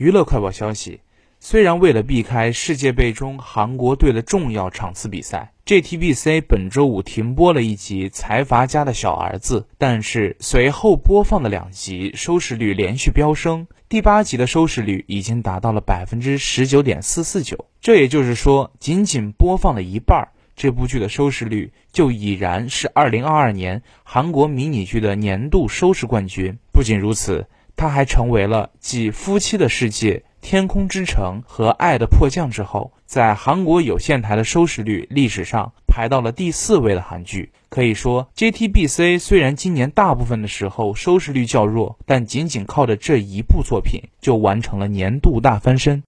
娱乐快报消息。虽然为了避开世界杯中韩国队的重要场次比赛，JTBC 本周五停播了一集《财阀家的小儿子》，但是随后播放的两集收视率连续飙升，第八集的收视率已经达到了百分之十九点四四九。这也就是说，仅仅播放了一半，这部剧的收视率就已然是二零二二年韩国迷你剧的年度收视冠军。不仅如此，它还成为了继《夫妻的世界》。《天空之城》和《爱的迫降》之后，在韩国有线台的收视率历史上排到了第四位的韩剧。可以说，JTBC 虽然今年大部分的时候收视率较弱，但仅仅靠着这一部作品就完成了年度大翻身。